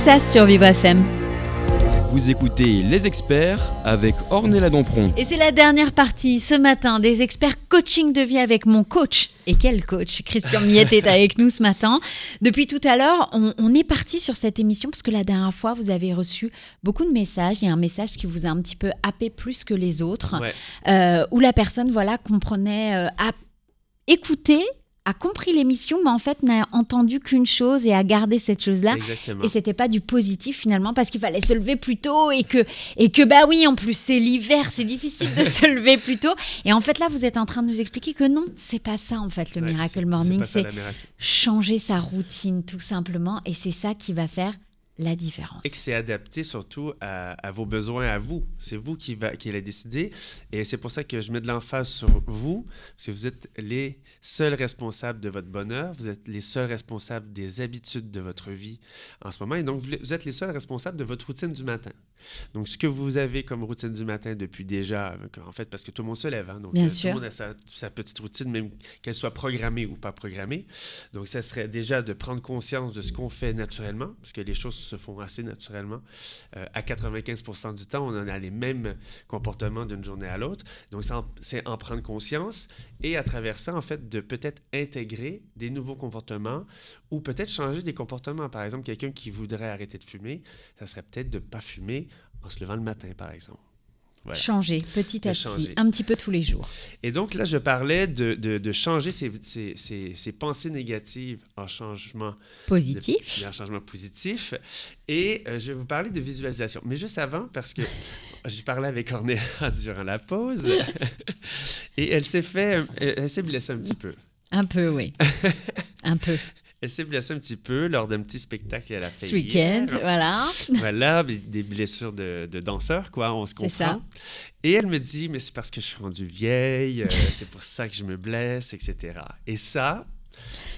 Texas sur Vivre FM. Vous écoutez Les Experts avec Ornella Dompron. Et c'est la dernière partie ce matin des experts coaching de vie avec mon coach. Et quel coach Christian Miette est avec nous ce matin. Depuis tout à l'heure, on, on est parti sur cette émission parce que la dernière fois, vous avez reçu beaucoup de messages. Il y a un message qui vous a un petit peu happé plus que les autres, Ouais. euh, où la personne voilà, comprenait, euh, a écouté, a compris l'émission, mais en fait n'a entendu qu'une chose et a gardé cette chose-là. Et c'était pas du positif finalement parce qu'il fallait se lever plus tôt et que et que bah oui en plus c'est l'hiver c'est difficile de se lever plus tôt. Et en fait là vous êtes en train de nous expliquer que non c'est pas ça en fait le Ouais, miracle morning. c'est changer sa routine tout simplement. Et c'est ça qui va faire la différence. Et que c'est adapté surtout à, à vos besoins à vous. C'est vous qui, va, qui allez décider. Et c'est pour ça que je mets de l'emphase sur vous, parce que vous êtes les seuls responsables de votre bonheur, vous êtes les seuls responsables des habitudes de votre vie en ce moment, et donc vous, vous êtes les seuls responsables de votre routine du matin. Donc ce que vous avez comme routine du matin depuis déjà, euh, en fait, parce que tout le monde se lève, hein, donc Bien euh, sûr. tout le monde a sa, sa petite routine, même qu'elle soit programmée ou pas programmée. Donc, ça serait déjà de prendre conscience de ce qu'on fait naturellement, parce que les choses se font assez naturellement. Euh, à 95 du temps, on en a les mêmes comportements d'une journée à l'autre. Donc, c'est en, prendre conscience et à travers ça, en fait, de peut-être intégrer des nouveaux comportements ou peut-être changer des comportements. Par exemple, quelqu'un qui voudrait arrêter de fumer, ça serait peut-être de ne pas fumer en se levant le matin, par exemple. Voilà. Changer petit De à petit, changer. un petit peu tous les jours. Et donc là, je parlais de, de- de changer ses- ses- ses pensées négatives en changement Positif. en changement positif. Et euh, je vais vous parler de visualisation. Mais juste avant, parce que j'ai parlé avec Ornella durant la pause, et elle s'est fait, elle, elle s'est blessée un petit peu. Un peu, oui. un peu. Elle s'est blessée un petit peu lors d'un petit spectacle qu'elle a fait Ce week-end, voilà. Voilà, des blessures de, de danseur, quoi, on se comprend. ça. Et elle me dit, mais c'est parce que je suis rendue vieille, euh, c'est pour ça que je me blesse, etc. Et ça,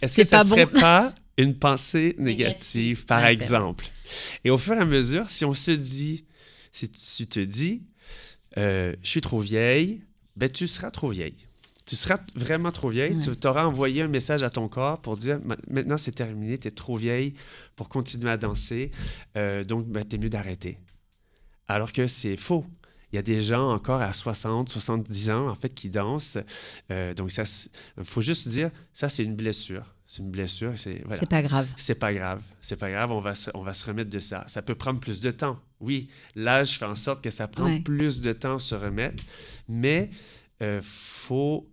est-ce que ça bon. serait pas une pensée négative, par exemple? Et au fur et à mesure, si on se dit, si tu te dis, euh, je suis trop vieille, ben tu seras trop vieille. Tu seras vraiment trop vieille. Ouais. Tu auras envoyé un message à ton corps pour dire Ma- maintenant c'est terminé, tu es trop vieille pour continuer à danser. Euh, donc, ben, tu es mieux d'arrêter. Alors que c'est faux. Il y a des gens encore à 60, 70 ans, en fait, qui dansent. Euh, donc, ça, il faut juste dire, ça, c'est une blessure. C'est une blessure. C'est voilà. C'est pas grave. C'est pas grave. C'est pas grave. On va, se, on va se remettre de ça. Ça peut prendre plus de temps. Oui, l'âge fait en sorte que ça prend Ouais. plus de temps à se remettre. Mais il faut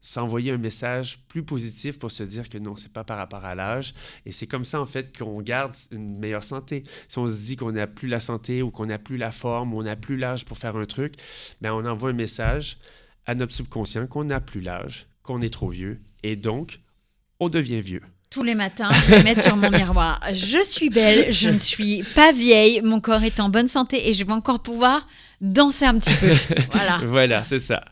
s'envoyer un message plus positif pour se dire que non, c'est pas par rapport à l'âge. Et c'est comme ça, en fait, qu'on garde une meilleure santé. Si on se dit qu'on n'a plus la santé ou qu'on n'a plus la forme ou on n'a plus l'âge pour faire un truc, ben on envoie un message à notre subconscient qu'on n'a plus l'âge, qu'on est trop vieux. Et donc, on devient vieux. Tous les matins, je vais mettre sur mon miroir. Je suis belle, je ne suis pas vieille, mon corps est en bonne santé et je vais encore pouvoir danser un petit peu. Voilà. Voilà, c'est ça.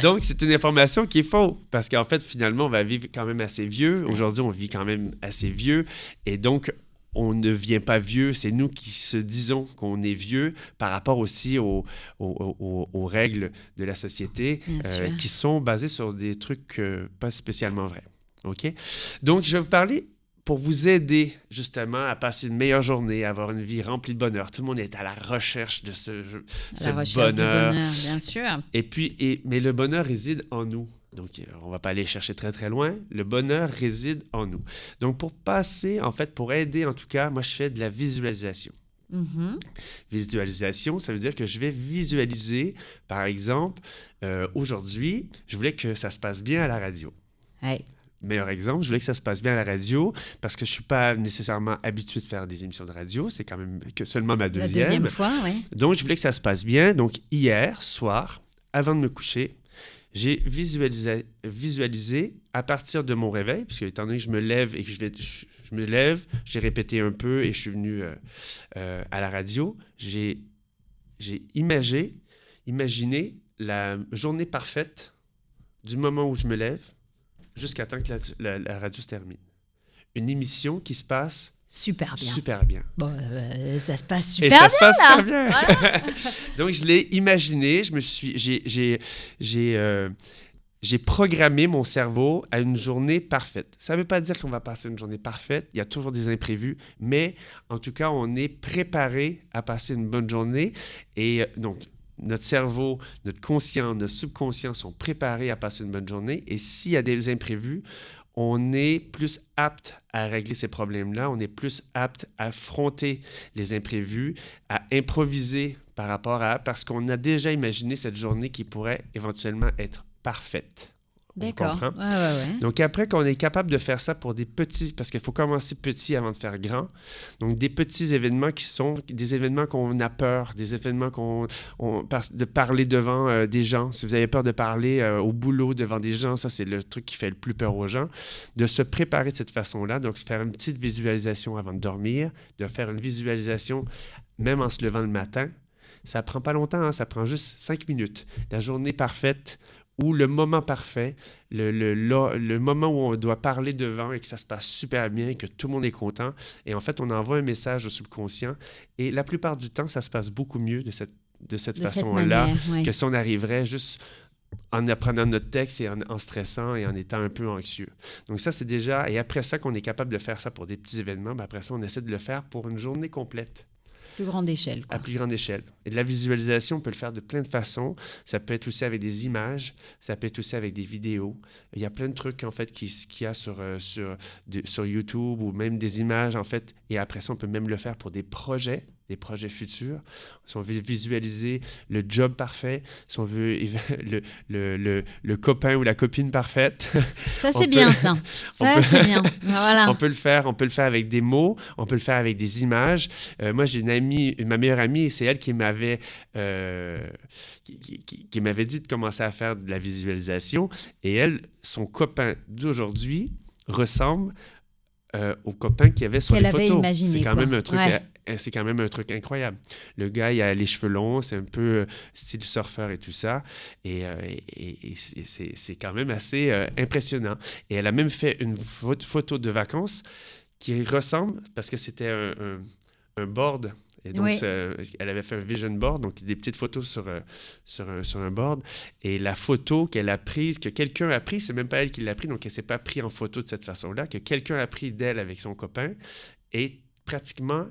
Donc, c'est une information qui est fausse parce qu'en fait, finalement, on va vivre quand même assez vieux. Aujourd'hui, on vit quand même assez vieux et donc, on ne vient pas vieux, c'est nous qui se disons qu'on est vieux par rapport aussi aux, aux- aux- aux règles de la société euh, qui sont basées sur des trucs euh, pas spécialement vrais. OK? Donc, je vais vous parler pour vous aider justement à passer une meilleure journée, à avoir une vie remplie de bonheur. Tout le monde est à la recherche de ce, ce La recherche du bonheur. bien sûr. Et puis, et, mais le bonheur réside en nous. Donc, euh, on va pas aller chercher très très loin. Le bonheur réside en nous. Donc, pour passer, en fait, pour aider en tout cas, moi, je fais de la visualisation. Mhm. Visualisation, ça veut dire que je vais visualiser, par exemple, euh, aujourd'hui, je voulais que ça se passe bien à la radio. Meilleur exemple, je voulais que ça se passe bien à la radio parce que je suis pas nécessairement habitué de faire des émissions de radio. C'est quand même que seulement ma La deuxième. fois, oui. Donc, je voulais que ça se passe bien. Donc, hier soir, avant de me coucher, j'ai visualisé, visualisé à partir de mon réveil, puisque étant donné que je me lève et que je, vais, je, je me lève, j'ai répété un peu et je suis venu euh, euh, à la radio, j'ai j'ai imagé, imaginé la journée parfaite du moment où je me lève jusqu'à temps que la, la- la radio se termine. Une émission qui se passe Super bien. super bien. Bon, euh, ça se passe Et super ça bien. se passe là. super bien. Donc, je l'ai imaginé, je me suis, j'ai, j'ai, j'ai, euh, j'ai programmé mon cerveau à une journée parfaite. Ça ne veut pas dire qu'on va passer une journée parfaite, il y a toujours des imprévus, mais en tout cas, on est préparé à passer une bonne journée. Et euh, donc, notre cerveau, notre conscient, notre subconscient sont préparés à passer une bonne journée. Et s'il y a des imprévus, on est plus apte à régler ces problèmes-là, on est plus apte à affronter les imprévus, à improviser par rapport à... parce qu'on a déjà imaginé cette journée qui pourrait éventuellement être parfaite. D'accord. comprend? Ouais, ouais, ouais. Donc après qu'on est capable de faire ça pour des petits, parce qu'il faut commencer petit avant de faire grand. Donc des petits événements qui sont des événements qu'on a peur, des événements qu'on, on- de parler devant euh, des gens. Si vous avez peur de parler euh, au boulot devant des gens, ça c'est le truc qui fait le plus peur aux gens. De se préparer de cette façon-là, donc faire une petite visualisation avant de dormir, de faire une visualisation même en se levant le matin. Ça prend pas longtemps, hein, ça prend juste cinq minutes. La journée parfaite ou le moment parfait, le, le, le moment où on doit parler devant et que ça se passe super bien, que tout le monde est content. Et en fait, on envoie un message au subconscient. Et la plupart du temps, ça se passe beaucoup mieux de cette, de cette façon-là ouais. que si on arriverait juste en apprenant notre texte et en, en stressant et en étant un peu anxieux. Donc ça, c'est déjà... Et après ça, qu'on est capable de faire ça pour des petits événements, ben après ça, on essaie de le faire pour une journée complète Plus grande échelle. à plus grande échelle. Et de la visualisation, on peut le faire de plein de façons. Ça peut être aussi avec des images, ça peut être aussi avec des vidéos. Il y a plein de trucs, en fait, qui- qu'il y a sur, euh, sur, sur YouTube ou même des images, en fait. Et après ça, on peut même le faire pour des projets, des projets futurs. Si on veut visualiser le job parfait, si on veut le, le, le, le copain ou la copine parfaite, Ça, c'est bien, ça. Ça, peut- c'est bien. Voilà. on peut le faire, on peut le faire avec des mots, on peut le faire avec des images. Euh, moi, j'ai une amie, ma meilleure amie, c'est elle qui m'avait euh, qui, qui- qui- qui m'avait dit de commencer à faire de la visualisation. Et elle, son copain d'aujourd'hui ressemble euh, au copain qu'il y avait sur Qu'elle les avait photos. imaginé, C'est quand quoi. même un truc. Ouais. euh, C'est quand même un truc incroyable. Le gars, il a les cheveux longs, c'est un peu euh, style surfeur et tout ça. Et, euh, et- et c'est- quand même assez euh, impressionnant. Et elle a même fait une pho- photo de vacances qui ressemble, parce que c'était un, un- un board. Et donc, Oui. ça- elle avait fait un vision board, donc des petites photos sur, euh, sur, un, sur un board. Et la photo qu'elle a prise, que quelqu'un a prise, c'est même pas elle qui l'a prise, donc elle s'est pas prise en photo de cette façon-là, que quelqu'un a pris d'elle avec son copain, est pratiquement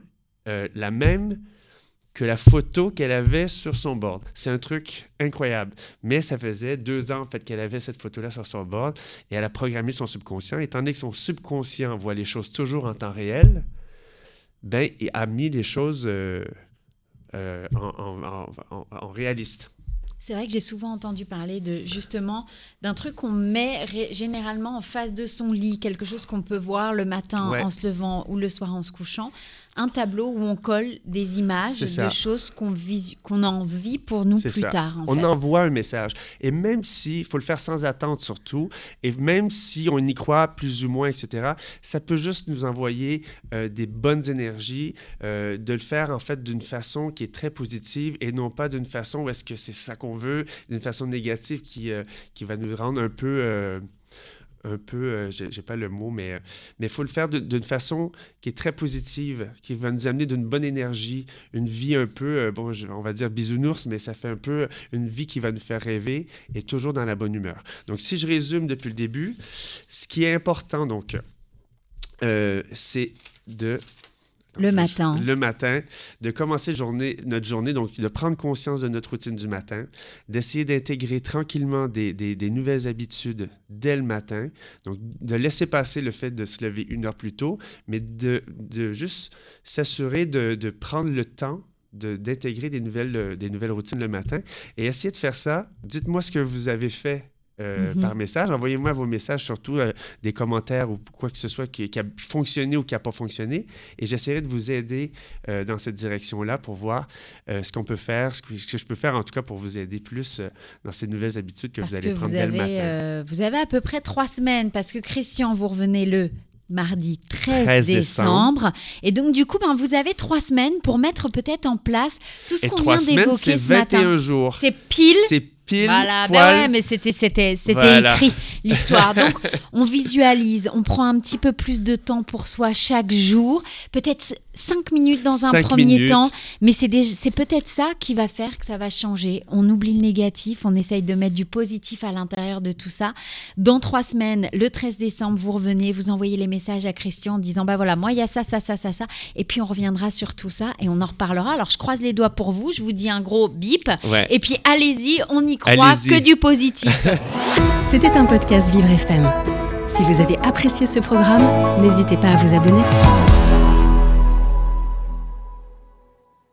euh, la même que la photo qu'elle avait sur son board. C'est un truc incroyable. Mais ça faisait deux ans en fait qu'elle avait cette photo-là sur son board et elle a programmé son subconscient. Étant donné que son subconscient voit les choses toujours en temps réel, ben, il a mis les choses euh, euh, en, en- en- en- en réaliste. C'est vrai que j'ai souvent entendu parler de justement d'un truc qu'on met généralement en face de son lit, quelque chose qu'on peut voir le matin Ouais. en se levant ou le soir en se couchant. Un tableau où on colle des images de choses qu'on qu'on a envie pour nous plus ça. tard. en on fait. envoie un message. Et même si, il faut le faire sans attente surtout, et même si on y croit plus ou moins, etc., ça peut juste nous envoyer euh, des bonnes énergies, euh, de le faire en fait d'une façon qui est très positive et non pas d'une façon où est-ce que c'est ça qu'on veut, d'une façon négative qui, euh, qui va nous rendre un peu... un peu, euh, j'ai j'ai pas le mot, mais euh, mais faut le faire d'une façon qui est très positive, qui va nous amener d'une bonne énergie, une vie un peu, euh, bon, je- on va dire bisounours, mais ça fait un peu une vie qui va nous faire rêver et toujours dans la bonne humeur. Donc, si je résume depuis le début, ce qui est important, donc, c'est de... Le Je- matin. Le matin, de commencer journée, notre journée, donc de prendre conscience de notre routine du matin, d'essayer d'intégrer tranquillement des, des- des nouvelles habitudes dès le matin, donc de laisser passer le fait de se lever une heure plus tôt, mais de, de juste s'assurer de, de prendre le temps de- d'intégrer des nouvelles, des nouvelles routines le matin et essayer de faire ça. Dites-moi ce que vous avez fait. Euh, Mhm. par message. Envoyez-moi vos messages, surtout euh, des commentaires ou quoi que ce soit qui, qui a fonctionné ou qui n'a pas fonctionné. Et j'essaierai de vous aider euh, dans cette direction-là pour voir ce qu'on peut faire, ce que, ce que je peux faire en tout cas pour vous aider plus dans ces nouvelles habitudes que Parce vous allez que prendre vous dès le avez, matin. euh, vous avez à peu près trois semaines, parce que Christian, vous revenez le mardi 13, 13 décembre. Et donc, du coup, ben, vous avez trois semaines pour mettre peut-être en place tout ce qu'on vient d'évoquer ce matin. 21 jours. C'est pile. C'est pile Voilà, ben poil. ouais, mais c'était c'était c'était Voilà. écrit l'histoire. Donc on visualise, on prend un petit peu plus de temps pour soi chaque jour, peut-être cinq minutes dans un Cinq premier minutes. temps, mais c'est peut-être ça qui va faire que ça va changer. On oublie le négatif, on essaye de mettre du positif à l'intérieur de tout ça. Dans trois semaines, le 13 décembre, vous revenez, vous envoyez les messages à Christian en disant bah voilà, moi il y a ça, ça, ça, ça, ça, et puis on reviendra sur tout ça et on en reparlera. Alors je croise les doigts pour vous, je vous dis un gros bip. Ouais. Et puis allez-y, on y croit que du positif. C'était un podcast Vivre FM. Si vous avez apprécié ce programme, n'hésitez pas à vous abonner.